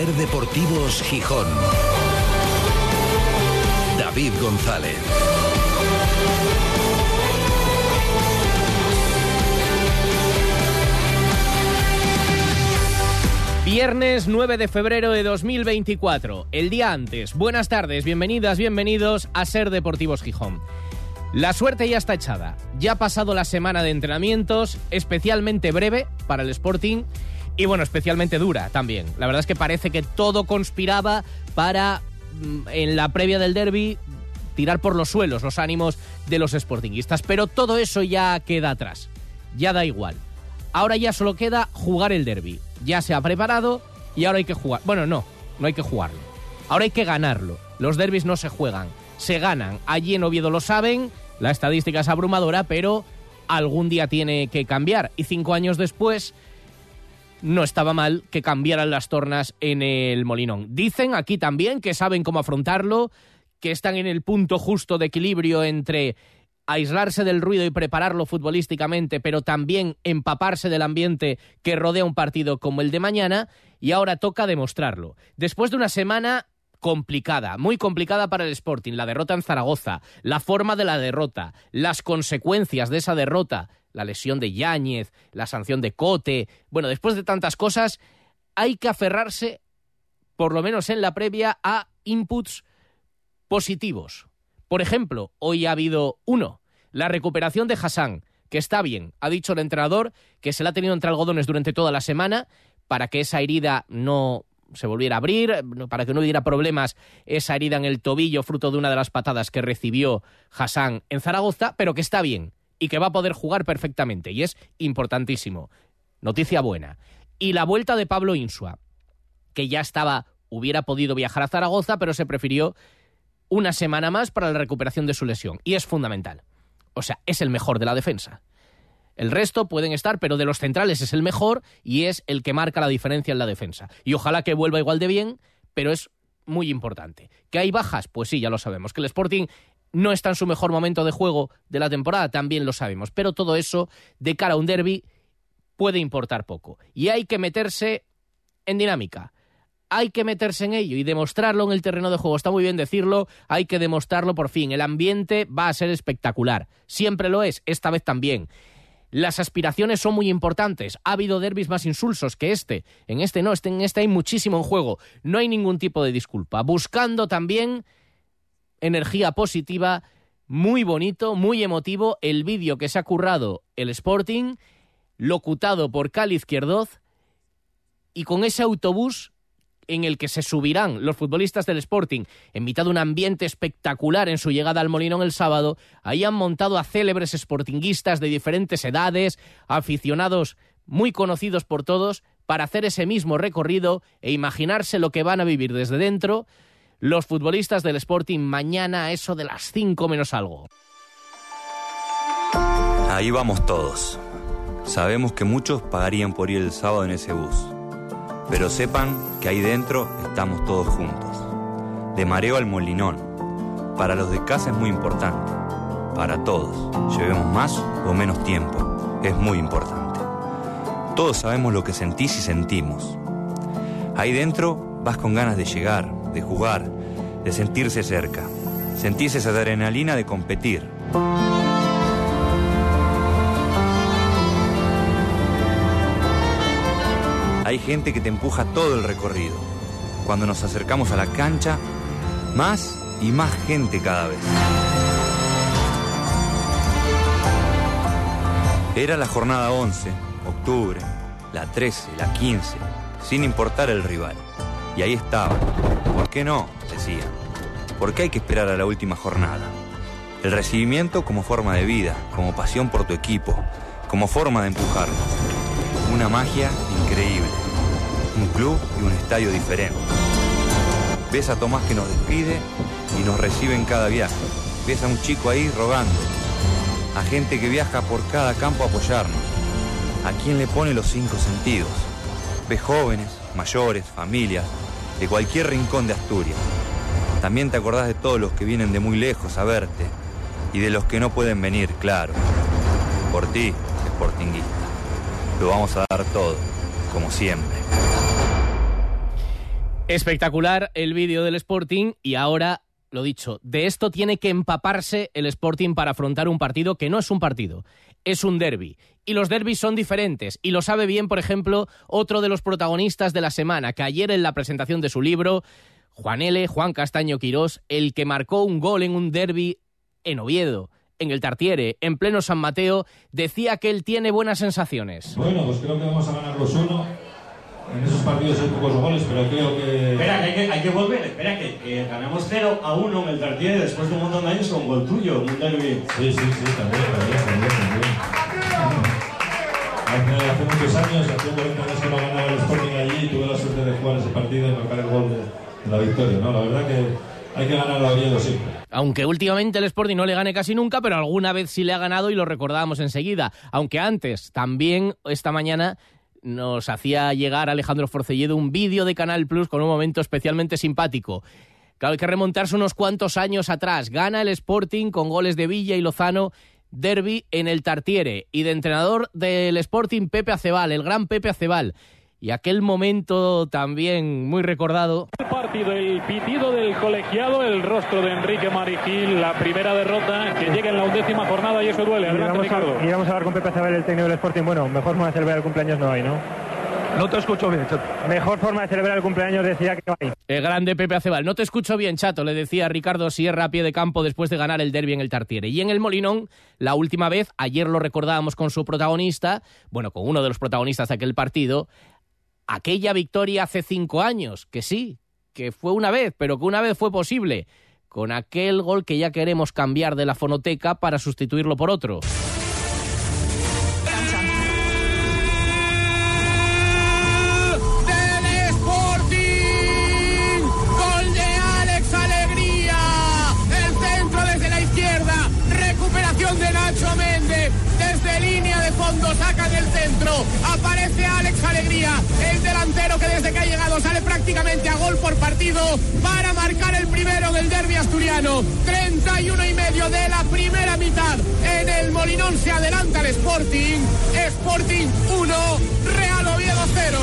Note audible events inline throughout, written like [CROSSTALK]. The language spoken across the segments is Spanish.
Ser Deportivos Gijón. David González. Viernes 9 de febrero de 2024, el día antes. Buenas tardes, bienvenidas, bienvenidos a Ser Deportivos Gijón. La suerte ya está echada. Ya ha pasado la semana de entrenamientos, especialmente breve para el Sporting y bueno, especialmente dura también. La verdad es que parece que todo conspiraba para mm, en la previa del derby tirar por los suelos los ánimos de los sportinguistas, pero todo eso ya queda atrás. Ya da igual. Ahora ya solo queda jugar el derby. Ya se ha preparado y ahora hay que jugar. Bueno, no, no hay que jugarlo. Ahora hay que ganarlo. Los derbis no se juegan, se ganan. Allí en Oviedo lo saben, la estadística es abrumadora, pero algún día tiene que cambiar. Y cinco años después, no estaba mal que cambiaran las tornas en el Molinón. Dicen aquí también que saben cómo afrontarlo, que están en el punto justo de equilibrio entre aislarse del ruido y prepararlo futbolísticamente, pero también empaparse del ambiente que rodea un partido como el de mañana, y ahora toca demostrarlo. Después de una semana complicada, muy complicada para el Sporting, la derrota en Zaragoza, la forma de la derrota, las consecuencias de esa derrota, la lesión de Yáñez, la sanción de Cote, bueno, después de tantas cosas, hay que aferrarse, por lo menos en la previa, a inputs positivos. Por ejemplo, hoy ha habido uno, la recuperación de Hassan, que está bien, ha dicho el entrenador que se la ha tenido entre algodones durante toda la semana para que esa herida no se volviera a abrir, para que no hubiera problemas esa herida en el tobillo fruto de una de las patadas que recibió Hassan en Zaragoza, pero que está bien y que va a poder jugar perfectamente y es importantísimo. Noticia buena. Y la vuelta de Pablo Insua, que ya estaba, hubiera podido viajar a Zaragoza, pero se prefirió una semana más para la recuperación de su lesión y es fundamental. O sea, es el mejor de la defensa. El resto pueden estar, pero de los centrales es el mejor y es el que marca la diferencia en la defensa. Y ojalá que vuelva igual de bien, pero es muy importante. ¿Que hay bajas? Pues sí, ya lo sabemos. Que el Sporting no está en su mejor momento de juego de la temporada, también lo sabemos. Pero todo eso, de cara a un derby, puede importar poco. Y hay que meterse en dinámica hay que meterse en ello y demostrarlo en el terreno de juego. Está muy bien decirlo, hay que demostrarlo por fin. El ambiente va a ser espectacular. Siempre lo es, esta vez también. Las aspiraciones son muy importantes. Ha habido derbis más insulsos que este. En este no, este, en este hay muchísimo en juego. No hay ningún tipo de disculpa. Buscando también energía positiva, muy bonito, muy emotivo, el vídeo que se ha currado el Sporting, locutado por Cali Izquierdoz, y con ese autobús en el que se subirán los futbolistas del Sporting en mitad de un ambiente espectacular en su llegada al Molinón el sábado, ahí han montado a célebres sportinguistas de diferentes edades, aficionados muy conocidos por todos, para hacer ese mismo recorrido e imaginarse lo que van a vivir desde dentro los futbolistas del Sporting mañana a eso de las 5 menos algo. Ahí vamos todos. Sabemos que muchos pagarían por ir el sábado en ese bus. Pero sepan que ahí dentro estamos todos juntos. De mareo al molinón. Para los de casa es muy importante. Para todos. Llevemos más o menos tiempo. Es muy importante. Todos sabemos lo que sentís y sentimos. Ahí dentro vas con ganas de llegar, de jugar, de sentirse cerca. Sentís esa adrenalina de competir. Hay gente que te empuja todo el recorrido. Cuando nos acercamos a la cancha, más y más gente cada vez. Era la jornada 11, octubre, la 13, la 15, sin importar el rival. Y ahí estaba. ¿Por qué no? Decían. ¿Por qué hay que esperar a la última jornada? El recibimiento como forma de vida, como pasión por tu equipo, como forma de empujarnos. Una magia increíble. Un club y un estadio diferente. Ves a Tomás que nos despide y nos recibe en cada viaje. Ves a un chico ahí rogando. A gente que viaja por cada campo a apoyarnos. A quien le pone los cinco sentidos. Ves jóvenes, mayores, familias, de cualquier rincón de Asturias. También te acordás de todos los que vienen de muy lejos a verte y de los que no pueden venir, claro. Por ti, Sportinguista. Lo vamos a dar todo, como siempre. Espectacular el vídeo del Sporting y ahora, lo dicho, de esto tiene que empaparse el Sporting para afrontar un partido que no es un partido, es un derby. Y los derbis son diferentes. Y lo sabe bien, por ejemplo, otro de los protagonistas de la semana, que ayer en la presentación de su libro, Juan L., Juan Castaño Quirós, el que marcó un gol en un derby en Oviedo en el Tartiere, en pleno San Mateo, decía que él tiene buenas sensaciones. Bueno, pues creo que vamos a ganar los uno. En esos partidos hay pocos goles, pero creo que... Espera, que hay que, hay que volver. Espera, que, que ganamos 0 a 1 en el Tartiere después de un montón de años con gol tuyo, un derby. Sí, sí, sí, también, también, también. también. Hace, hace muchos años, hace 40 años que no ganaba el Sporting allí, tuve la suerte de jugar ese partido y marcar el gol de, de la victoria, ¿no? La verdad que hay que ganar a Oviedo siempre. Aunque últimamente el Sporting no le gane casi nunca, pero alguna vez sí le ha ganado y lo recordábamos enseguida. Aunque antes, también esta mañana nos hacía llegar Alejandro Forcelledo un vídeo de Canal Plus con un momento especialmente simpático. Claro, hay que remontarse unos cuantos años atrás. Gana el Sporting con goles de Villa y Lozano, derby en el Tartiere. Y de entrenador del Sporting, Pepe Acebal, el gran Pepe Acebal. Y aquel momento también muy recordado. El partido, el pitido del colegiado, el rostro de Enrique Marigil, la primera derrota que llega en la undécima jornada y eso duele. Y vamos, Ricardo. a, y vamos a hablar con Pepe Zabel, el técnico del Sporting. Bueno, mejor forma de celebrar el cumpleaños no hay, ¿no? No te escucho bien, Chato. Mejor forma de celebrar el cumpleaños decía que no hay. El grande Pepe Acebal. No te escucho bien, chato, le decía Ricardo Sierra a pie de campo después de ganar el derby en el Tartiere. Y en el Molinón, la última vez, ayer lo recordábamos con su protagonista, bueno, con uno de los protagonistas de aquel partido, aquella victoria hace cinco años, que sí, que fue una vez, pero que una vez fue posible, con aquel gol que ya queremos cambiar de la fonoteca para sustituirlo por otro. Partido para marcar el primero del derby asturiano. 31 y medio de la primera mitad. En el Molinón se adelanta el Sporting. Sporting 1, Real Oviedo 0.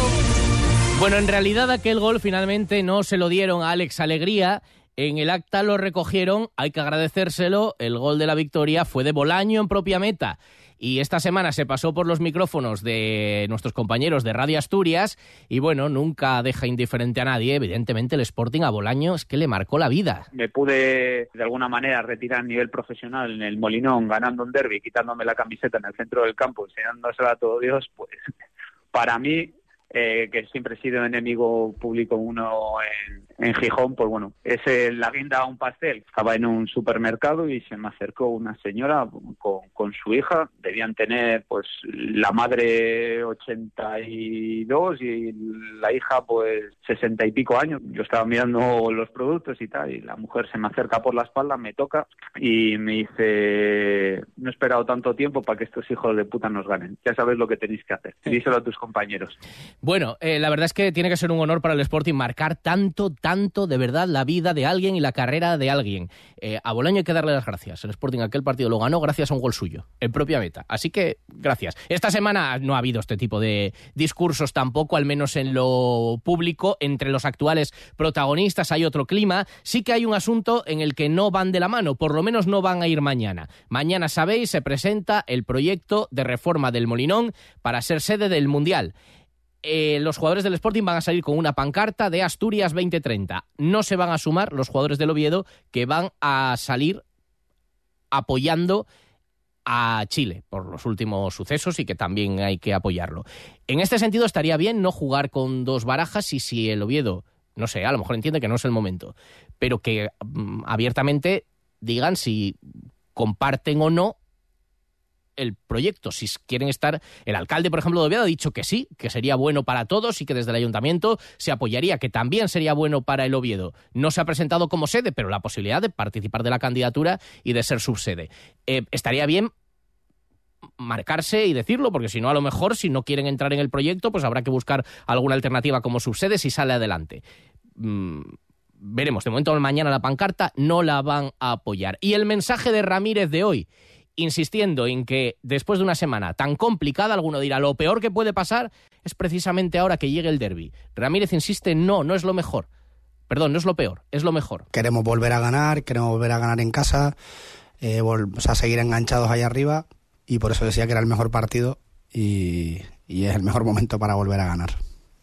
Bueno, en realidad aquel gol finalmente no se lo dieron a Alex Alegría. En el acta lo recogieron, hay que agradecérselo. El gol de la victoria fue de Bolaño en propia meta. Y esta semana se pasó por los micrófonos de nuestros compañeros de Radio Asturias. Y bueno, nunca deja indiferente a nadie. Evidentemente, el Sporting a Bolaño es que le marcó la vida. me pude de alguna manera retirar a nivel profesional en el Molinón ganando un derby, quitándome la camiseta en el centro del campo, enseñándosela a todo Dios, pues [LAUGHS] para mí, eh, que siempre he sido enemigo público uno en, en Gijón, pues bueno, es la guinda a un pastel. Estaba en un supermercado y se me acercó una señora con, con su hija, debían tener pues la madre 82 y la hija pues 60 y pico años. Yo estaba mirando los productos y tal y la mujer se me acerca por la espalda, me toca y me dice, no he esperado tanto tiempo para que estos hijos de puta nos ganen. Ya sabes lo que tenéis que hacer. Díselo a tus compañeros. Bueno, eh, la verdad es que tiene que ser un honor para el Sporting marcar tanto, tanto de verdad la vida de alguien y la carrera de alguien. Eh, a Bolaño hay que darle las gracias. El Sporting aquel partido lo ganó gracias a un gol suyo, en propia meta. Así que, gracias. Esta semana no ha habido este tipo de discursos tampoco, al menos en lo público. Entre los actuales protagonistas hay otro clima. Sí que hay un asunto en el que no van de la mano, por lo menos no van a ir mañana. Mañana, sabéis, se presenta el proyecto de reforma del Molinón para ser sede del Mundial eh, los jugadores del Sporting van a salir con una pancarta de Asturias 2030. No se van a sumar los jugadores del Oviedo que van a salir apoyando a Chile por los últimos sucesos y que también hay que apoyarlo. En este sentido estaría bien no jugar con dos barajas y si el Oviedo, no sé, a lo mejor entiende que no es el momento, pero que mm, abiertamente digan si comparten o no el proyecto. Si quieren estar, el alcalde, por ejemplo, de Oviedo ha dicho que sí, que sería bueno para todos y que desde el ayuntamiento se apoyaría, que también sería bueno para el Oviedo. No se ha presentado como sede, pero la posibilidad de participar de la candidatura y de ser subsede. Eh, estaría bien marcarse y decirlo, porque si no, a lo mejor, si no quieren entrar en el proyecto, pues habrá que buscar alguna alternativa como subsede si sale adelante. Mm, veremos, de momento mañana la pancarta no la van a apoyar. Y el mensaje de Ramírez de hoy, insistiendo en que después de una semana tan complicada, alguno dirá, lo peor que puede pasar es precisamente ahora que llegue el derby. Ramírez insiste, no, no es lo mejor. Perdón, no es lo peor, es lo mejor. Queremos volver a ganar, queremos volver a ganar en casa, eh, o sea, seguir enganchados ahí arriba y por eso decía que era el mejor partido y, y es el mejor momento para volver a ganar.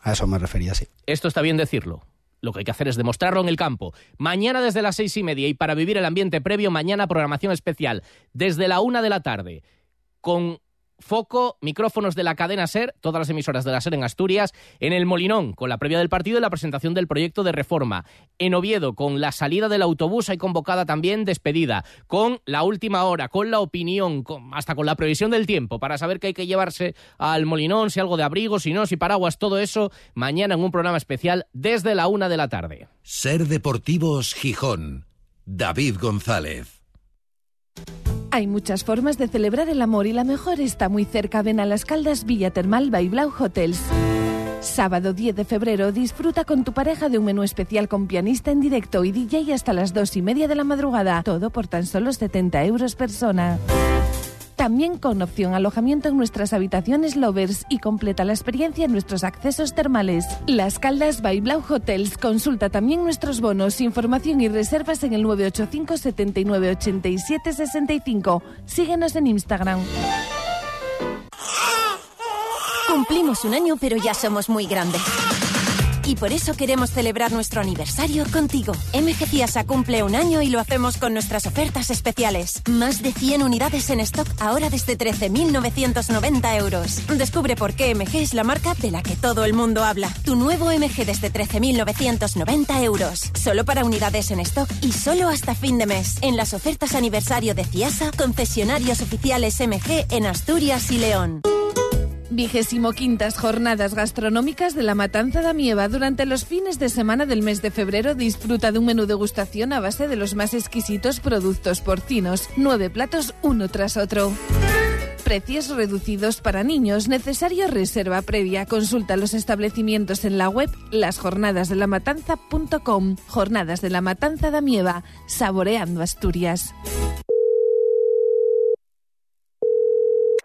A eso me refería, sí. Esto está bien decirlo. Lo que hay que hacer es demostrarlo en el campo. Mañana desde las seis y media y para vivir el ambiente previo, mañana programación especial desde la una de la tarde con foco, micrófonos de la cadena SER, todas las emisoras de la SER en Asturias, en el Molinón, con la previa del partido y la presentación del proyecto de reforma. En Oviedo, con la salida del autobús, hay convocada también despedida, con la última hora, con la opinión, hasta con la previsión del tiempo, para saber qué hay que llevarse al Molinón, si algo de abrigo, si no, si paraguas, todo eso, mañana en un programa especial desde la una de la tarde. Ser Deportivos Gijón. David González. Hay muchas formas de celebrar el amor y la mejor está muy cerca. Ven a las Caldas Villa Termal by Blau Hotels. Sábado 10 de febrero disfruta con tu pareja de un menú especial con pianista en directo y DJ hasta las dos y media de la madrugada. Todo por tan solo 70 euros persona. También con opción alojamiento en nuestras habitaciones Lovers y completa la experiencia en nuestros accesos termales. Las Caldas by Blau Hotels. Consulta también nuestros bonos, información y reservas en el 985 79 87 65. Síguenos en Instagram. Cumplimos un año, pero ya somos muy grandes. Y por eso queremos celebrar nuestro aniversario contigo. MG Ciasa cumple un año y lo hacemos con nuestras ofertas especiales. Más de 100 unidades en stock ahora desde 13.990 euros. Descubre por qué MG es la marca de la que todo el mundo habla. Tu nuevo MG desde 13.990 euros. Solo para unidades en stock y solo hasta fin de mes. En las ofertas aniversario de Ciasa, concesionarios oficiales MG en Asturias y León. Vigésimo quintas jornadas gastronómicas de la Matanza de Amieva. Durante los fines de semana del mes de febrero disfruta de un menú degustación a base de los más exquisitos productos porcinos. Nueve platos uno tras otro. Precios reducidos para niños. Necesario reserva previa. Consulta los establecimientos en la web lasjornadasdelamatanza.com. Jornadas de la Matanza de Amieva. Saboreando Asturias.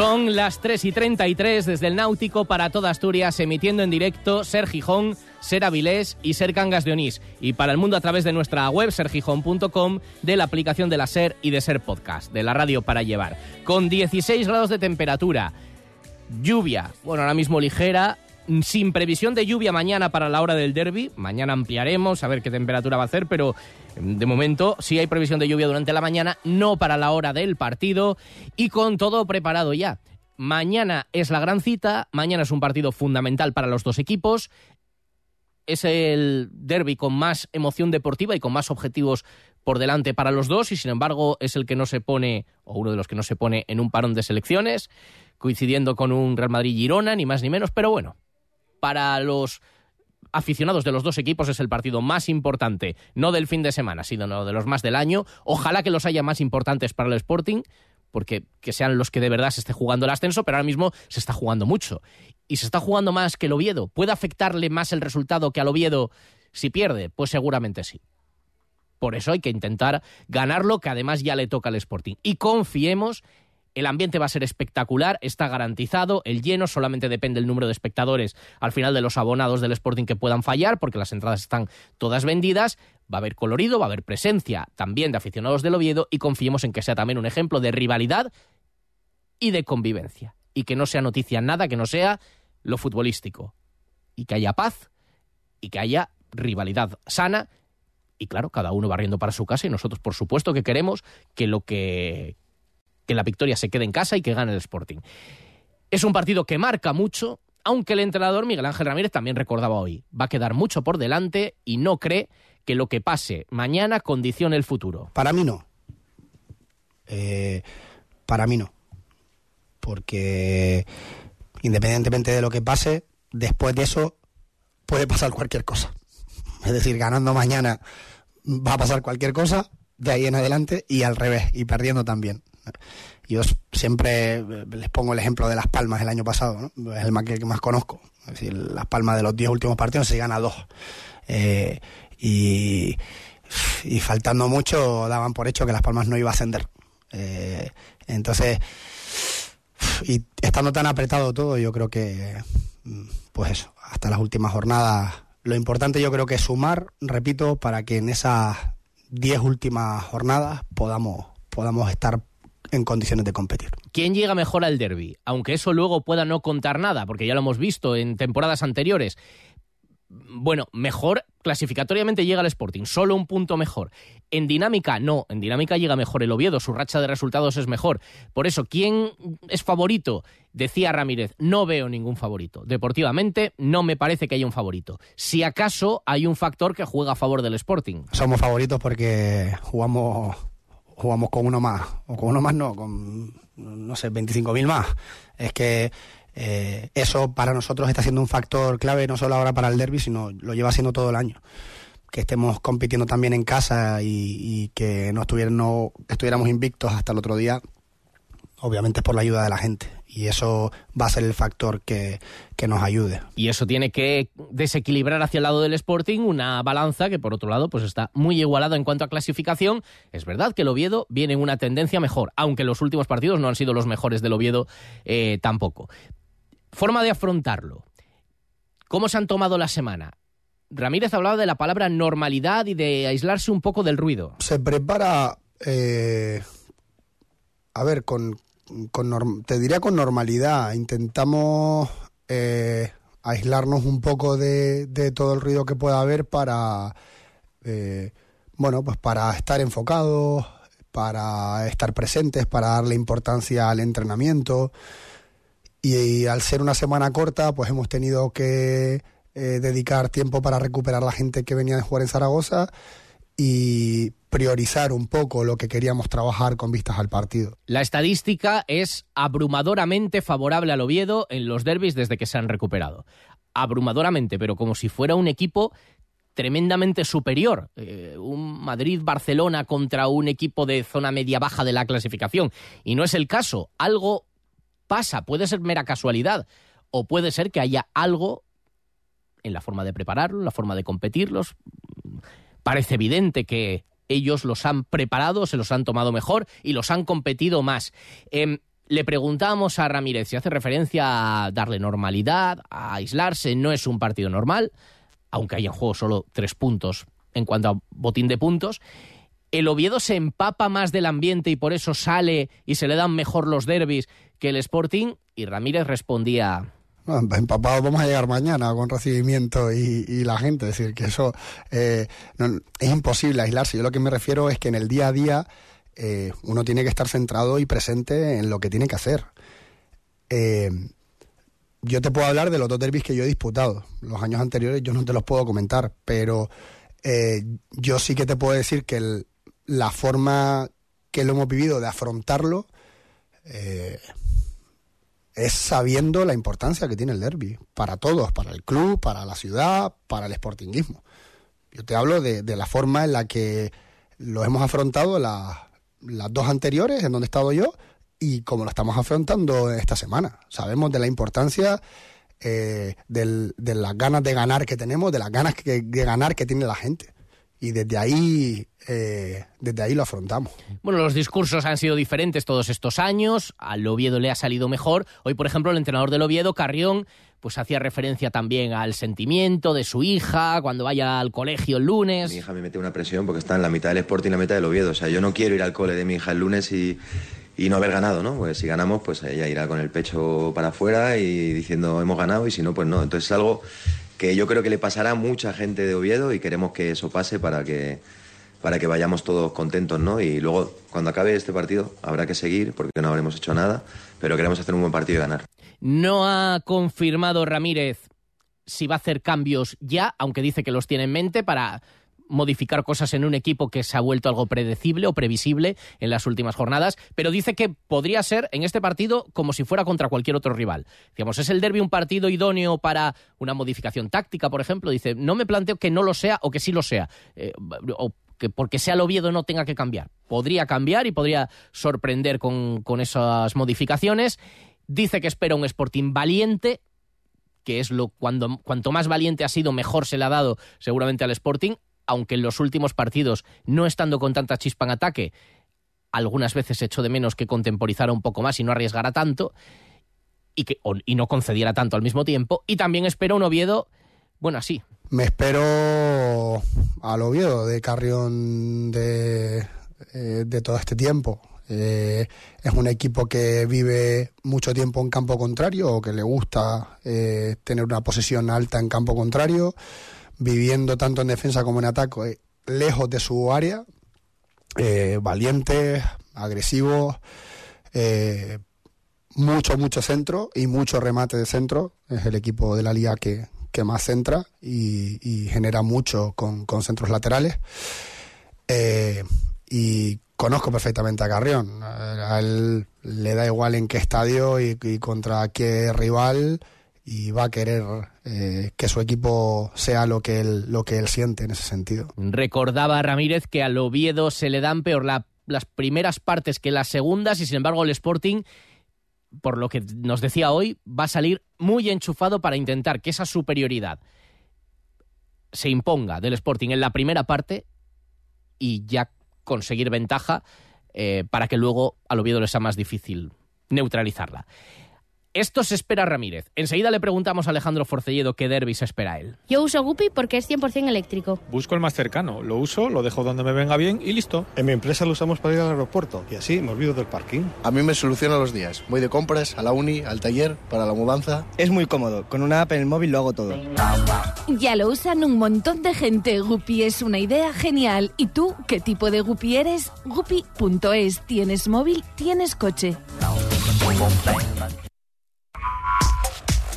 Son las 3 y 33 desde el Náutico para toda Asturias, emitiendo en directo Ser Gijón, Ser Avilés y Ser Cangas de Onís. Y para el mundo a través de nuestra web, sergijón.com, de la aplicación de la Ser y de Ser Podcast, de la radio para llevar. Con 16 grados de temperatura, lluvia, bueno, ahora mismo ligera, sin previsión de lluvia mañana para la hora del derby. Mañana ampliaremos a ver qué temperatura va a hacer, pero de momento sí hay previsión de lluvia durante la mañana, no para la hora del partido y con todo preparado ya. Mañana es la gran cita, mañana es un partido fundamental para los dos equipos. Es el derby con más emoción deportiva y con más objetivos por delante para los dos y sin embargo es el que no se pone, o uno de los que no se pone en un parón de selecciones, coincidiendo con un Real Madrid-Girona, ni más ni menos, pero bueno, para los aficionados de los dos equipos es el partido más importante, no del fin de semana, sino de los más del año. Ojalá que los haya más importantes para el Sporting, porque que sean los que de verdad se esté jugando el ascenso, pero ahora mismo se está jugando mucho. Y se está jugando más que el Oviedo. ¿Puede afectarle más el resultado que al Oviedo si pierde? Pues seguramente sí. Por eso hay que intentar ganarlo, que además ya le toca al Sporting. Y confiemos el ambiente va a ser espectacular, está garantizado, el lleno solamente depende del número de espectadores al final de los abonados del Sporting que puedan fallar, porque las entradas están todas vendidas, va a haber colorido, va a haber presencia también de aficionados del Oviedo y confiemos en que sea también un ejemplo de rivalidad y de convivencia, y que no sea noticia nada que no sea lo futbolístico, y que haya paz y que haya rivalidad sana. Y claro, cada uno barriendo para su casa y nosotros por supuesto que queremos que lo que que la victoria se quede en casa y que gane el Sporting. Es un partido que marca mucho, aunque el entrenador Miguel Ángel Ramírez también recordaba hoy, va a quedar mucho por delante y no cree que lo que pase mañana condicione el futuro. Para mí no. Eh, para mí no. Porque independientemente de lo que pase, después de eso puede pasar cualquier cosa. Es decir, ganando mañana va a pasar cualquier cosa de ahí en adelante y al revés, y perdiendo también. Yo siempre eh, les pongo el ejemplo de Las Palmas del año pasado, ¿no? es el más que, más conozco. Es decir, Las Palmas de los 10 últimos partidos se gana dos. Eh, y, faltando mucho daban por hecho que Las Palmas no iba a ascender. Eh, entonces, y estando tan apretado todo, yo creo que, pues eso, hasta las últimas jornadas, lo importante yo creo que es sumar, repito, para que en esas 10 últimas jornadas podamos, podamos estar en condiciones de competir. ¿Quién llega mejor al derby? Aunque eso luego pueda no contar nada, porque ya lo hemos visto en temporadas anteriores. Bueno, mejor clasificatoriamente llega el Sporting, solo un punto mejor. En dinámica, no, en dinámica llega mejor el Oviedo, su racha de resultados es mejor. Por eso, ¿quién es favorito? Decía Ramírez, no veo ningún favorito. Deportivamente, no me parece que haya un favorito. Si acaso hay un factor que juega a favor del Sporting. Somos favoritos porque jugamos jugamos con uno más, o con uno más no, con, no sé, 25.000 más. Es que eh, eso para nosotros está siendo un factor clave, no solo ahora para el derby, sino lo lleva siendo todo el año. Que estemos compitiendo también en casa y, que no, no estuviéramos invictos hasta el otro día, obviamente es por la ayuda de la gente y eso va a ser el factor que, nos ayude. Y eso tiene que desequilibrar hacia el lado del Sporting una balanza que por otro lado pues está muy igualada en cuanto a clasificación. Es verdad que el Oviedo viene en una tendencia mejor, aunque los últimos partidos no han sido los mejores del Oviedo eh, tampoco. Forma de afrontarlo. ¿Cómo se han tomado la semana? Ramírez hablaba de la palabra normalidad y de aislarse un poco del ruido. Se prepara, eh, a ver, con, te diría con normalidad. Intentamos eh, aislarnos un poco de, todo el ruido que pueda haber para, eh, bueno, pues para estar enfocados, para estar presentes, para darle importancia al entrenamiento. Y, al ser una semana corta, pues hemos tenido que eh, dedicar tiempo para recuperar la gente que venía de jugar en Zaragoza y priorizar un poco lo que queríamos trabajar con vistas al partido. La estadística es abrumadoramente favorable al Oviedo en los derbis desde que se han recuperado. Abrumadoramente, pero como si fuera un equipo tremendamente superior. Eh, un Madrid-Barcelona contra un equipo de zona media-baja de la clasificación. Y no es el caso. Algo pasa. Puede ser mera casualidad. O puede ser que haya algo en la forma de prepararlo, en la forma de competirlos, parece evidente que ellos los han preparado, se los han tomado mejor y los han competido más. Em, le preguntábamos a Ramírez si hace referencia a darle normalidad, a aislarse, no es un partido normal, aunque haya en juego solo tres puntos en cuanto a botín de puntos. El Oviedo se empapa más del ambiente y por eso sale y se le dan mejor los derbis que el Sporting. Y Ramírez respondía, [LAUGHS] empapados vamos a llegar mañana con recibimiento y, la gente. Es decir, que eso eh, es imposible aislarse. Yo lo que me refiero es que en el día a día eh, uno tiene que estar centrado y presente en lo que tiene que hacer. Eh, yo te puedo hablar de los dos derbis que yo he disputado. Los años anteriores yo no te los puedo comentar, pero yo sí que te puedo decir que la forma que lo hemos vivido de afrontarlo es sabiendo la importancia que tiene el derby para todos, para el club, para la ciudad, para el sportinguismo. Yo te hablo de, la forma en la que lo hemos afrontado las dos anteriores, en donde he estado yo, y como lo estamos afrontando esta semana. Sabemos de la importancia eh, de las ganas de ganar que tenemos, de las ganas de ganar que tiene la gente y desde ahí, eh, desde ahí lo afrontamos. Bueno, los discursos han sido diferentes todos estos años, al Oviedo le ha salido mejor. Hoy, por ejemplo, el entrenador del Oviedo, Carrión, pues hacía referencia también al sentimiento de su hija cuando vaya al colegio el lunes. Mi hija me mete una presión porque está en la mitad del Sporting y la mitad del Oviedo. O sea, yo no quiero ir al cole de mi hija el lunes y, y no haber ganado, ¿no? Pues si ganamos, pues ella irá con el pecho para afuera y diciendo hemos ganado y si no, pues no. Entonces es algo que yo creo que le pasará a mucha gente de Oviedo y queremos que eso pase para que para que vayamos todos contentos, ¿no? Y luego, cuando acabe este partido, habrá que seguir, porque no habremos hecho nada, pero queremos hacer un buen partido y ganar. No ha confirmado Ramírez si va a hacer cambios ya, aunque dice que los tiene en mente para modificar cosas en un equipo que se ha vuelto algo predecible o previsible en las últimas jornadas, pero dice que podría ser en este partido como si fuera contra cualquier otro rival. Digamos, ¿es el derby un partido idóneo para una modificación táctica, por ejemplo? Dice, no me planteo que no lo sea o que sí lo sea, eh, o que porque sea el Oviedo no tenga que cambiar. Podría cambiar y podría sorprender con, con esas modificaciones. Dice que espera un Sporting valiente, que es lo cuando cuanto más valiente ha sido, mejor se le ha dado seguramente al Sporting, aunque en los últimos partidos, no estando con tanta chispa en ataque, algunas veces echó de menos que contemporizara un poco más y no arriesgara tanto, y, que, y no concediera tanto al mismo tiempo. Y también espero un Oviedo, bueno, así. Me espero al Oviedo de Carrión de, eh, de todo este tiempo. Eh, es un equipo que vive mucho tiempo en campo contrario o que le gusta eh, tener una posesión alta en campo contrario viviendo tanto en defensa como en ataque, eh, lejos de su área, eh, valientes, agresivos, eh, mucho, mucho centro y mucho remate de centro. Es el equipo de la liga que, que más centra y, genera mucho con, centros laterales. y conozco perfectamente a Carrión. A él le da igual en qué estadio y contra qué rival y va a querer eh, que su equipo sea lo que, él, lo que él siente en ese sentido. Recordaba Ramírez que al Oviedo se le dan peor las primeras partes que las segundas y sin embargo el Sporting, por lo que nos decía hoy, va a salir muy enchufado para intentar que esa superioridad se imponga del Sporting en la primera parte y ya conseguir ventaja eh, para que luego al Oviedo le sea más difícil neutralizarla. Esto se espera Ramírez. Enseguida le preguntamos a Alejandro Forcelledo qué derby se espera él. Yo uso Guppy porque es 100% eléctrico. Busco el más cercano, lo uso, lo dejo donde me venga bien y listo. En mi empresa lo usamos para ir al aeropuerto y así me olvido del parking. A mí me soluciona los días. Voy de compras, a la uni, al taller, para la mudanza. Es muy cómodo. Con una app en el móvil lo hago todo. Ya lo usan un montón de gente. Guppy es una idea genial. ¿Y tú qué tipo de Guppy eres? Guppy.es. ¿Tienes móvil? ¿Tienes coche?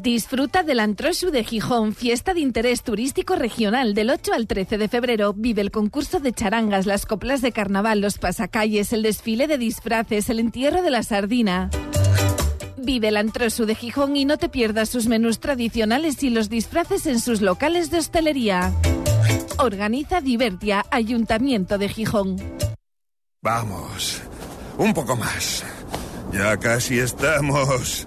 Disfruta del Antrosu de Gijón, fiesta de interés turístico regional del 8 al 13 de febrero. Vive el concurso de charangas, las coplas de carnaval, los pasacalles, el desfile de disfraces, el entierro de la sardina. Vive el Antrosu de Gijón y no te pierdas sus menús tradicionales y los disfraces en sus locales de hostelería. Organiza Divertia, Ayuntamiento de Gijón. Vamos, un poco más. Ya casi estamos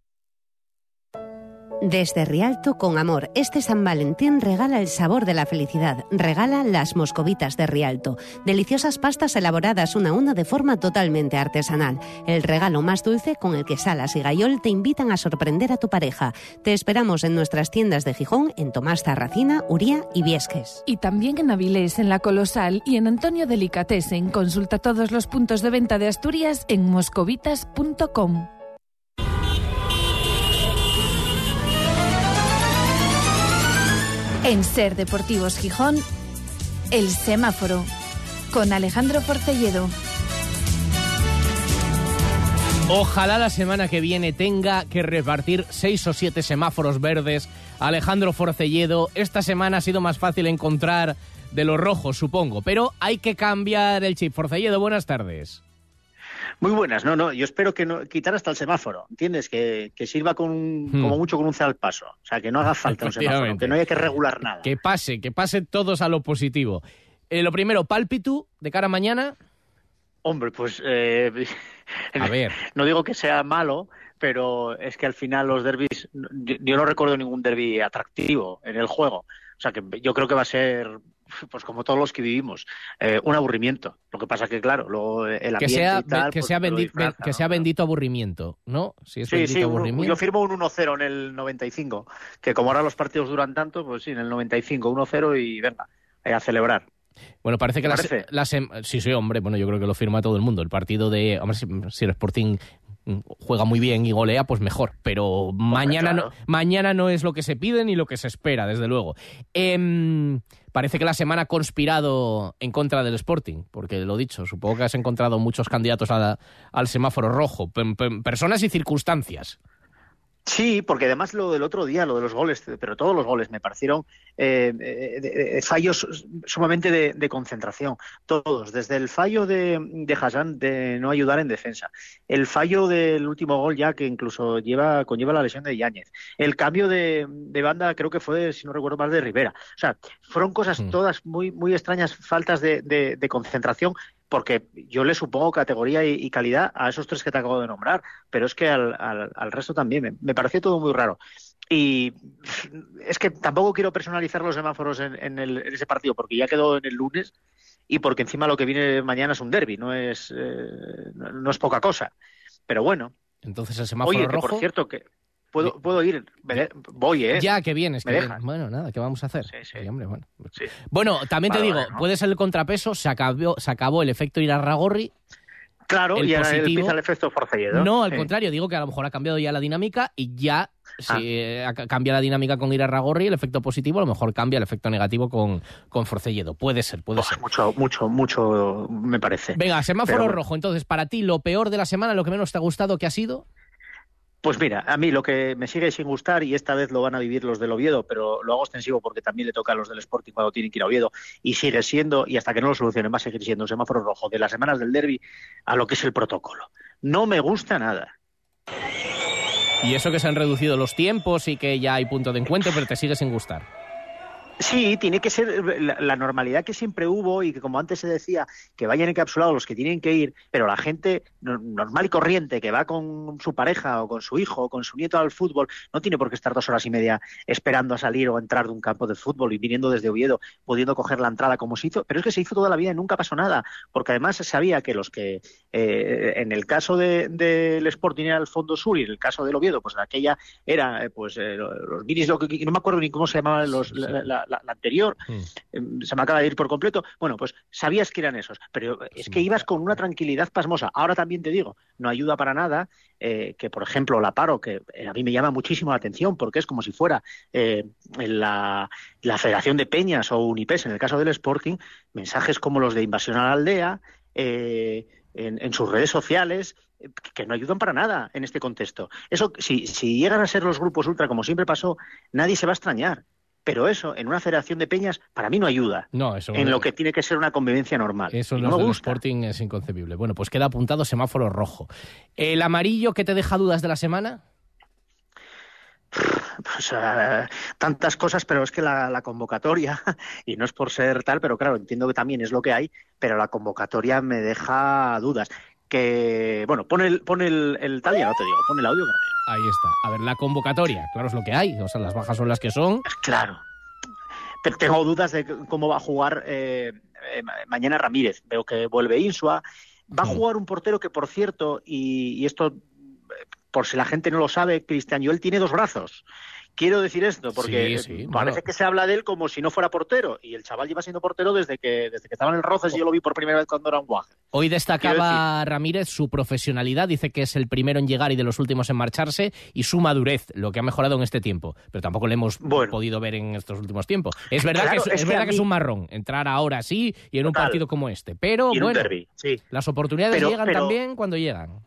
Desde Rialto con amor, este San Valentín regala el sabor de la felicidad. Regala las moscovitas de Rialto. Deliciosas pastas elaboradas una a una de forma totalmente artesanal. El regalo más dulce con el que Salas y Gayol te invitan a sorprender a tu pareja. Te esperamos en nuestras tiendas de Gijón, en Tomás Tarracina, Uría y Viesques. Y también en Avilés, en La Colosal y en Antonio Delicatessen. Consulta todos los puntos de venta de Asturias en moscovitas.com. En Ser Deportivos Gijón, El Semáforo, con Alejandro Forcelledo. Ojalá la semana que viene tenga que repartir seis o siete semáforos verdes. Alejandro Forcelledo, esta semana ha sido más fácil encontrar de los rojos, supongo, pero hay que cambiar el chip. Forcelledo, buenas tardes. Muy buenas, no, no, yo espero que no quitar hasta el semáforo, ¿entiendes? Que, sirva con, Hmm. como mucho con un al paso, o sea, que no haga falta un semáforo, que no haya que regular nada. Que pase, que pase todos a lo positivo. Eh, lo primero, pálpitu de cara a mañana. Hombre, pues eh, [LAUGHS] A ver. no digo que sea malo, pero es que al final los derbis, yo, yo no recuerdo ningún derby atractivo en el juego. O sea que yo creo que va a ser, pues como todos los que vivimos, eh, un aburrimiento. Lo que pasa que, claro, luego el ambiente Que sea, y tal, que, pues, sea lo bendi- disfraza, que ¿no? sea bendito aburrimiento, ¿no? Si es Sí, sí, un- aburrimiento. yo firmo un 1-0 en el 95, que como ahora los partidos duran tanto, pues sí, en el 95, 1-0 y venga, eh, a celebrar. Bueno, parece que ¿Te la, parece? la sem- sí, sí, hombre, bueno, yo creo que lo firma todo el mundo. El partido de, hombre, si, si el Sporting juega muy bien y golea, pues mejor. Pero mañana claro. no, mañana no es lo que se pide ni lo que se espera, desde luego. Em, parece que la semana ha conspirado en contra del Sporting, porque lo dicho, supongo que has encontrado muchos candidatos a al semáforo rojo, personas y circunstancias. Sí, porque además lo del otro día, lo de los goles, pero todos los goles me parecieron eh, eh, de- de- fallos sumamente de, de concentración. Todos, desde el fallo de, de Hassan de no ayudar en defensa, el fallo del último gol ya que incluso lleva conlleva la lesión de Yáñez, el cambio de, banda creo que fue, si no recuerdo mal, de Rivera. O sea, fueron cosas todas muy, muy extrañas, faltas de concentración porque yo le supongo categoría y, y calidad a esos tres que te acabo de nombrar, pero es que al, al- al resto también. Me, me pareció todo muy raro. Y es que tampoco quiero personalizar los semáforos en, en el- en ese partido, porque ya quedó en el lunes y porque encima lo que viene mañana es un derby, no es, eh, no, es poca cosa. Pero bueno. Entonces el semáforo Oye, que rojo. por cierto, que puedo, puedo ir, me voy, ¿eh? Ya, que vienes, ¿Me que vienes. Bueno, nada, ¿qué vamos a hacer? Sí, hombre, bueno. Sí. Bueno, también te digo, vale, ¿no? puede ser el contrapeso, se acabó, se acabó el efecto Irarragorri. Claro, el y ahora positivo- empieza el efecto Forcelledo. No, al Sí. contrario, digo que a lo mejor ha cambiado ya la dinámica y ya Ah. si eh, ca- cambia la dinámica con Irarragorri, el efecto positivo, a lo mejor cambia el efecto negativo con, con Forcelledo. Puede ser, puede ser. Mucho, mucho, mucho me parece. Venga, semáforo Pero rojo. Entonces, para ti, lo peor de la semana, lo que menos te ha gustado, ¿qué ha sido? Pues mira, a mí lo que me sigue sin gustar, y esta vez lo van a vivir los del Oviedo, pero lo hago extensivo porque también le toca a los del Sporting cuando tienen que ir a Oviedo, y sigue siendo, y hasta que no lo solucionen, va a seguir siendo un semáforo rojo de las semanas del derby a lo que es el protocolo. No me gusta nada. Y eso que se han reducido los tiempos y que ya hay punto de encuentro, pero te sigue sin gustar. Sí, tiene que ser la, la normalidad que siempre hubo y que, como antes se decía, que vayan encapsulados los que tienen que ir, pero la gente no- normal y corriente que va con su pareja o con su hijo o con su nieto al fútbol no tiene por qué estar dos horas y media esperando a salir o a entrar de un campo de fútbol y viniendo desde Oviedo, pudiendo coger la entrada como se hizo. Pero es que se hizo toda la vida y nunca pasó nada, porque además se sabía que los que, eh, en el caso de- del Sporting era el Fondo Sur y en el caso del Oviedo, pues aquella era eh, pues eh, los minis, lo que- no me acuerdo ni cómo se llamaban los, la, la- la- la anterior, eh, se me acaba de ir por completo. Bueno, pues sabías que eran esos, pero es que ibas con una tranquilidad pasmosa. Ahora también te digo, no ayuda para nada eh, que, por ejemplo, la paro, que eh, a mí me llama muchísimo la atención porque es como si fuera eh, la, la Federación de Peñas o Unipes, en el caso del Sporting, mensajes como los de invasión a la aldea. eh, en, en sus redes sociales que no ayudan para nada en este contexto. Eso, si, si llegan a ser los grupos ultra, como siempre pasó, nadie se va a extrañar. Pero eso, en una federación de peñas, para mí no ayuda. No, eso En lo que tiene que ser una convivencia normal. Eso Y no me gusta. Sporting es inconcebible. Bueno, pues queda apuntado semáforo rojo. ¿El amarillo que te deja dudas de la semana? [SIGHS] Pues, eh, tantas cosas, pero es que la, la convocatoria, [LAUGHS] y no es por ser tal, pero claro, entiendo que también es lo que hay, pero la convocatoria me deja dudas. Que, bueno, pon el, pon el, el tal, ya no te digo, pon el audio. que. Ahí está. A ver, la convocatoria, claro, es lo que hay. O sea, las bajas son las que son. Claro. Pero tengo dudas de cómo va a jugar eh, eh, ma- mañana Ramírez. Veo que vuelve Insua. Va a jugar un portero que, por cierto, y, y esto, eh, por si la gente no lo sabe, Cristian Joel tiene dos brazos. Quiero decir esto, porque Sí, sí, eh, parece que se habla de él como si no fuera portero. Y el chaval lleva siendo portero desde que, desde que estaba en el Roces y yo lo vi por primera vez cuando era un guaje. Hoy destacaba Ramírez su profesionalidad, dice que es el primero en llegar y de los últimos en marcharse, y su madurez, lo que ha mejorado en este tiempo. Pero tampoco le hemos podido ver en estos últimos tiempos. Es verdad, Claro, que, es, es es que verdad que es un marrón entrar ahora sí y en un partido como este. Pero bueno, sí. las oportunidades Pero- llegan pero- también cuando llegan.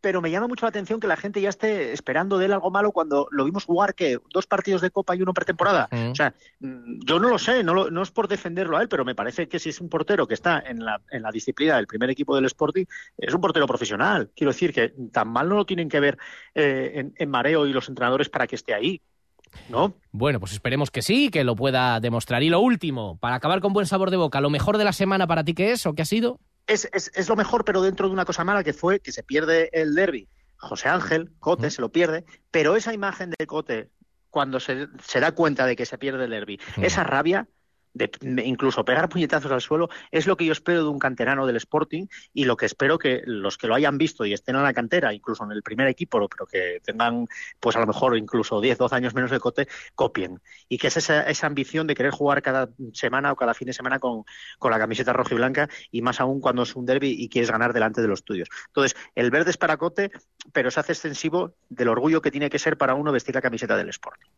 Pero me llama mucho la atención que la gente ya esté esperando de él algo malo cuando lo vimos jugar que dos partidos de Copa y uno pretemporada. O sea, mm, yo no lo sé, no, lo- no es por defenderlo a él, pero me parece que si es un portero que está en la, en la disciplina del primer equipo del Sporting, es un portero profesional. Quiero decir que tan mal no lo tienen que ver eh, en, en mareo y los entrenadores para que esté ahí. ¿No? Bueno, pues esperemos que sí, que lo pueda demostrar. Y lo último, para acabar con buen sabor de boca, ¿lo mejor de la semana para ti qué es o qué ha sido? Es, es, es lo mejor, pero dentro de una cosa mala que fue que se pierde el derby. José Ángel, Cote, se lo pierde, pero esa imagen de Cote, cuando se, se da cuenta de que se pierde el derby, esa rabia, de, incluso pegar puñetazos al suelo, es lo que yo espero de un canterano del Sporting y lo que espero que los que lo hayan visto y estén en la cantera, incluso en el primer equipo, pero que tengan, pues a lo mejor incluso 10, 12 años menos de cote, copien. Y que es esa, esa ambición de querer jugar cada semana o cada fin de semana con, con la camiseta roja y blanca y más aún cuando es un derby y quieres ganar delante de los tuyos. Entonces, el verde es para cote, pero se hace extensivo del orgullo que tiene que ser para uno vestir la camiseta del Sporting.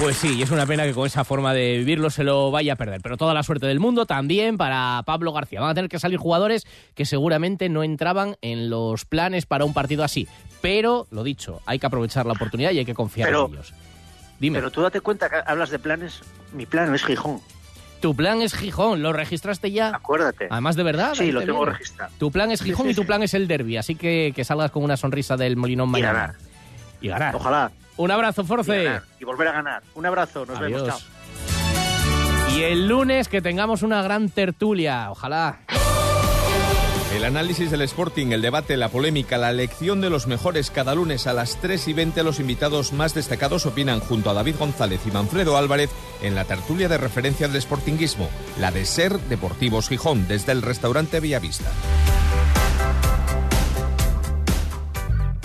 Pues sí, y es una pena que con esa forma de vivirlo se lo vaya a perder. Pero toda la suerte del mundo también para Pablo García. Van a tener que salir jugadores que seguramente no entraban en los planes para un partido así. Pero, lo dicho, hay que aprovechar la oportunidad y hay que confiar Pero- en ellos. Dime. Pero tú date cuenta que hablas de planes. Mi plan es Gijón. Tu plan es Gijón, ¿lo registraste ya? Acuérdate. Además de verdad. Sí, lo te tengo registrado. Tu plan es Gijón sí, y tu plan es el derby, así que que salgas con una sonrisa del Molinón Y mañana. ganar. Y ganar. Ojalá. Un abrazo, Y, Force. ganar. y volver a ganar. Un abrazo. Nos vemos. Adiós. Chao. Y el lunes que tengamos una gran tertulia, ojalá. El análisis del Sporting, el debate, la polémica, la elección de los mejores cada lunes a las 3 y 20 los invitados más destacados opinan junto a David González y Manfredo Álvarez en la tertulia de referencia del Sportinguismo, la de Ser Deportivos Gijón, desde el restaurante Villavista.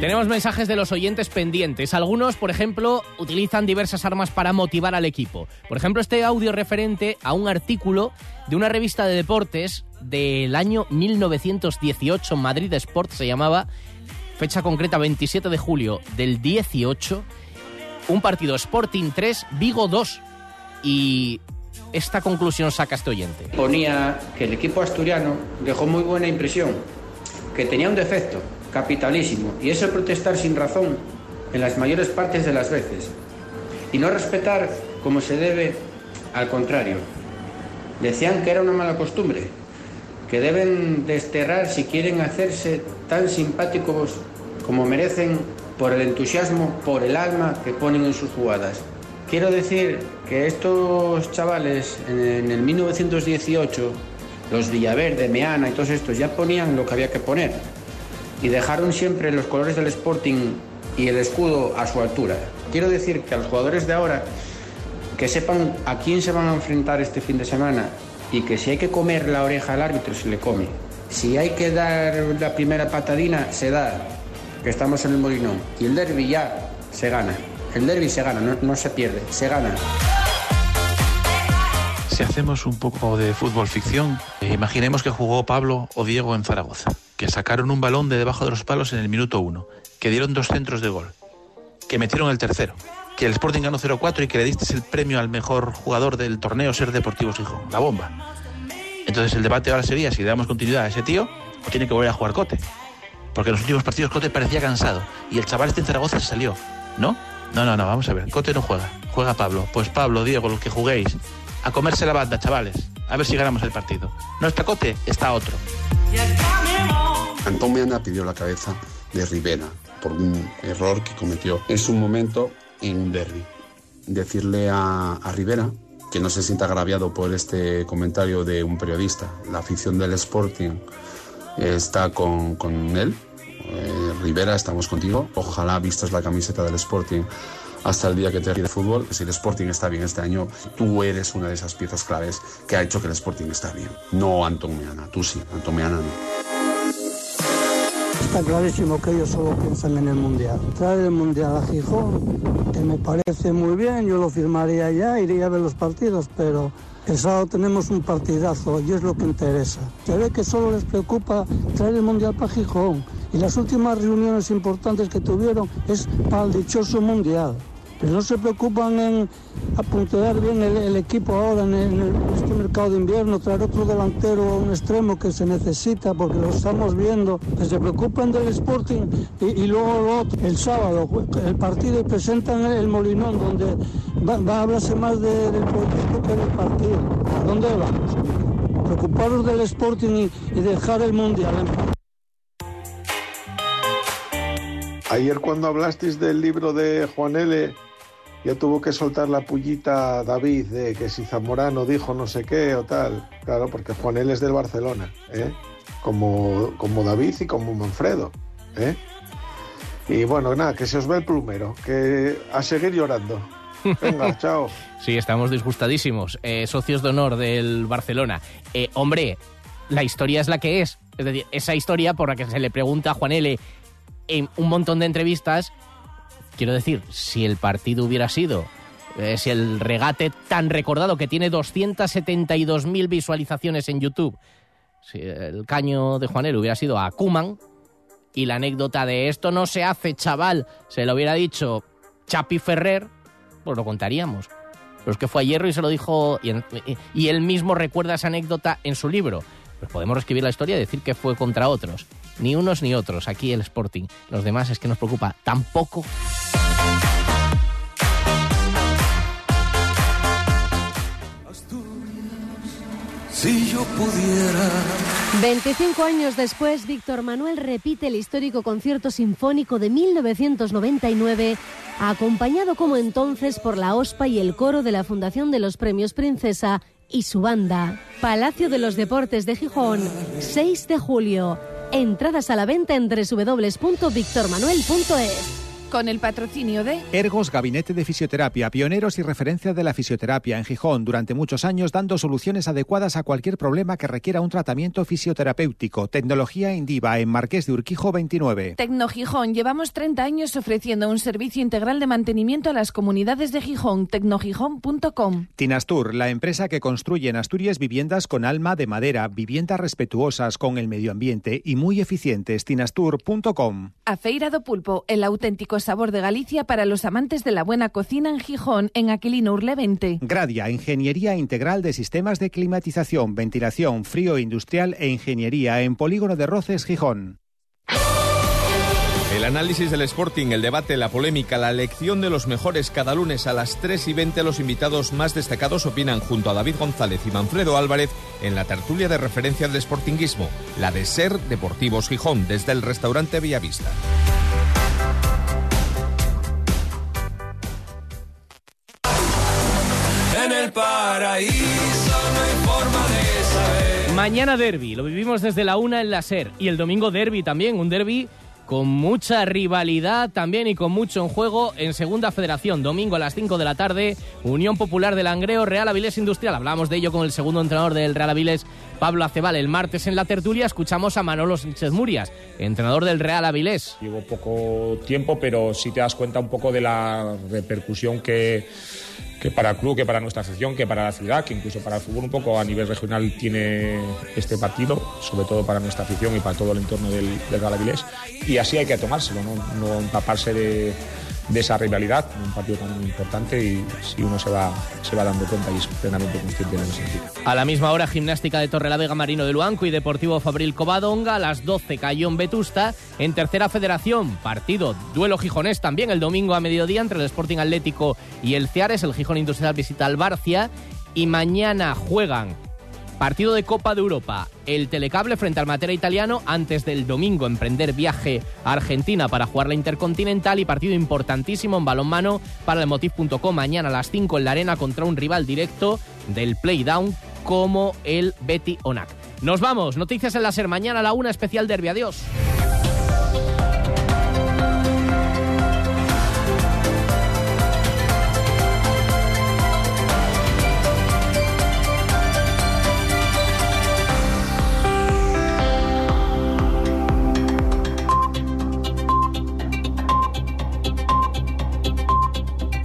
Tenemos mensajes de los oyentes pendientes. Algunos, por ejemplo, utilizan diversas armas para motivar al equipo. Por ejemplo, este audio referente a un artículo de una revista de deportes del año 1918, Madrid Sport se llamaba, fecha concreta 27 de julio del 18, un partido Sporting 3, Vigo 2. Y esta conclusión saca este oyente. Ponía que el equipo asturiano dejó muy buena impresión, que tenía un defecto capitalísimo, y eso protestar sin razón en las mayores partes de las veces, y no respetar como se debe al contrario. Decían que era una mala costumbre, que deben desterrar si quieren hacerse tan simpáticos como merecen por el entusiasmo, por el alma que ponen en sus jugadas. Quiero decir que estos chavales en el 1918, los Villaverde, Meana y todos estos, ya ponían lo que había que poner y dejaron siempre los colores del Sporting y el escudo a su altura. Quiero decir que a los jugadores de ahora que sepan a quién se van a enfrentar este fin de semana y que si hay que comer la oreja al árbitro se le come. Si hay que dar la primera patadina, se da, que estamos en el Molinón. Y el derby ya se gana. El derby se gana, no, no se pierde, se gana. Si hacemos un poco de fútbol ficción, eh, imaginemos que jugó Pablo o Diego en Zaragoza, que sacaron un balón de debajo de los palos en el minuto uno, que dieron dos centros de gol, que metieron el tercero, que el Sporting ganó 0-4 y que le diste el premio al mejor jugador del torneo Ser Deportivo Gijón, la bomba. Entonces el debate ahora sería si le damos continuidad a ese tío o tiene que volver a jugar Cote. Porque en los últimos partidos Cote parecía cansado y el chaval este en Zaragoza se salió. ¿No? No, no, no, vamos a ver. Cote no juega. Juega Pablo. Pues Pablo, Diego, los que juguéis. A comerse la banda, chavales. A ver si ganamos el partido. No está Cote, está otro. Antón Meana pidió la cabeza de Rivera por un error que cometió. Es un momento en un derby. Decirle a, a Rivera que no se sienta agraviado por este comentario de un periodista. La afición del Sporting está con, con él. Eh, Rivera, estamos contigo. Ojalá vistas la camiseta del Sporting hasta el día que te retire el fútbol. Si el Sporting está bien este año, tú eres una de esas piezas claves que ha hecho que el Sporting está bien. No Anton Meana, tú sí, Anton Meana no. Está clarísimo que ellos solo piensan en el Mundial. Traer el Mundial a Gijón, que me parece muy bien, yo lo firmaría ya, iría a ver los partidos, pero el sábado tenemos un partidazo y es lo que interesa. Se ve que solo les preocupa traer el Mundial para Gijón y las últimas reuniones importantes que tuvieron es para el dichoso Mundial. Pero no se preocupan en apuntear bien el, equipo ahora en, este mercado de invierno, traer otro delantero a un extremo que se necesita porque lo estamos viendo. Que se preocupan del Sporting y, luego. El sábado, el partido y presentan el, Molinón, donde va, a hablarse más de- del proyecto que del partido. ¿A dónde vamos? Preocuparos del Sporting y, y dejar el Mundial en paz. Ayer cuando hablasteis del libro de Juan L., ya tuvo que soltar la pullita David de que si Zamorano dijo no sé qué o tal. Claro, porque Juan L. es del Barcelona, ¿eh? Como, como David y como Manfredo, ¿eh? Y bueno, nada, que se os ve el plumero, que a seguir llorando. Venga, [LAUGHS] chao. Sí, estamos disgustadísimos. Eh, socios de honor del Barcelona. Eh, hombre, la historia es la que es. Es decir, esa historia por la que se le pregunta a Juan L. en un montón de entrevistas, quiero decir, si el partido hubiera sido, eh, si el regate tan recordado que tiene 272.000 visualizaciones en YouTube, si el caño de Juan L. hubiera sido a Kuman y la anécdota de esto no se hace, chaval, se lo hubiera dicho Chapi Ferrer, pues lo contaríamos. Pero es que fue a Hierro y se lo dijo, y, y él mismo recuerda esa anécdota en su libro. Pues podemos reescribir la historia y decir que fue contra otros. Ni unos ni otros, aquí el Sporting. Los demás es que nos preocupa tampoco. Si yo pudiera. 25 años después, Víctor Manuel repite el histórico concierto sinfónico de 1999, acompañado como entonces por la OSPA y el coro de la Fundación de los Premios Princesa y su banda. Palacio de los Deportes de Gijón, 6 de julio. Entradas a la venta en www.victormanuel.es. Con el patrocinio de Ergos Gabinete de Fisioterapia, pioneros y referencia de la fisioterapia en Gijón durante muchos años dando soluciones adecuadas a cualquier problema que requiera un tratamiento fisioterapéutico. Tecnología Indiva en Marqués de Urquijo 29. Tecno Gijón. Llevamos 30 años ofreciendo un servicio integral de mantenimiento a las comunidades de Gijón. Tecnogijón.com. Tinastur, la empresa que construye en Asturias viviendas con alma de madera, viviendas respetuosas con el medio ambiente y muy eficientes. Tinastur.com. A Feira do Pulpo, el auténtico sabor de Galicia para los amantes de la buena cocina en Gijón, en Aquilino Urle 20. Gradia, Ingeniería Integral de Sistemas de Climatización, Ventilación, Frío Industrial e Ingeniería en Polígono de Roces, Gijón. El análisis del Sporting, el debate, la polémica, la elección de los mejores cada lunes a las 3 y 20 los invitados más destacados opinan junto a David González y Manfredo Álvarez en la tertulia de referencia del Sportinguismo, la de Ser Deportivos Gijón, desde el restaurante Villavista. El paraíso no hay forma de saber. Mañana derby, lo vivimos desde la una en la SER. Y el domingo derby también, un derby con mucha rivalidad también y con mucho en juego en Segunda Federación. Domingo a las 5 de la tarde, Unión Popular del Langreo, Real Avilés Industrial. Hablamos de ello con el segundo entrenador del Real Avilés, Pablo Acebal. El martes en la tertulia escuchamos a Manolo Sánchez Murias, entrenador del Real Avilés. Llevo poco tiempo, pero sí te das cuenta un poco de la repercusión que, que para el club, que para nuestra sección, que para la ciudad, que incluso para el fútbol un poco a nivel regional tiene este partido, sobre todo para nuestra afición y para todo el entorno del, del Real Avilés. Y así hay que tomárselo, no, no empaparse de, de esa rivalidad, un partido tan importante y si uno se va, se va dando cuenta y es plenamente consciente en ese sentido. A la misma hora, Gimnástica de Torrelavega, Marino de Luanco y Deportivo Fabril Covadonga. A las 12, Cayón Vetusta. En Tercera Federación, partido, duelo gijonés también el domingo a mediodía entre el Sporting Atlético y el Ciares. El Gijón Industrial visita al Barcia. Y mañana juegan Partido de Copa de Europa, el Telecable frente al Matera Italiano antes del domingo emprender viaje a Argentina para jugar la Intercontinental y partido importantísimo en balonmano para el mañana a las 5 en la arena contra un rival directo del Playdown como el Betty Onak. Nos vamos, noticias en la SER mañana a la una especial derbi, adiós.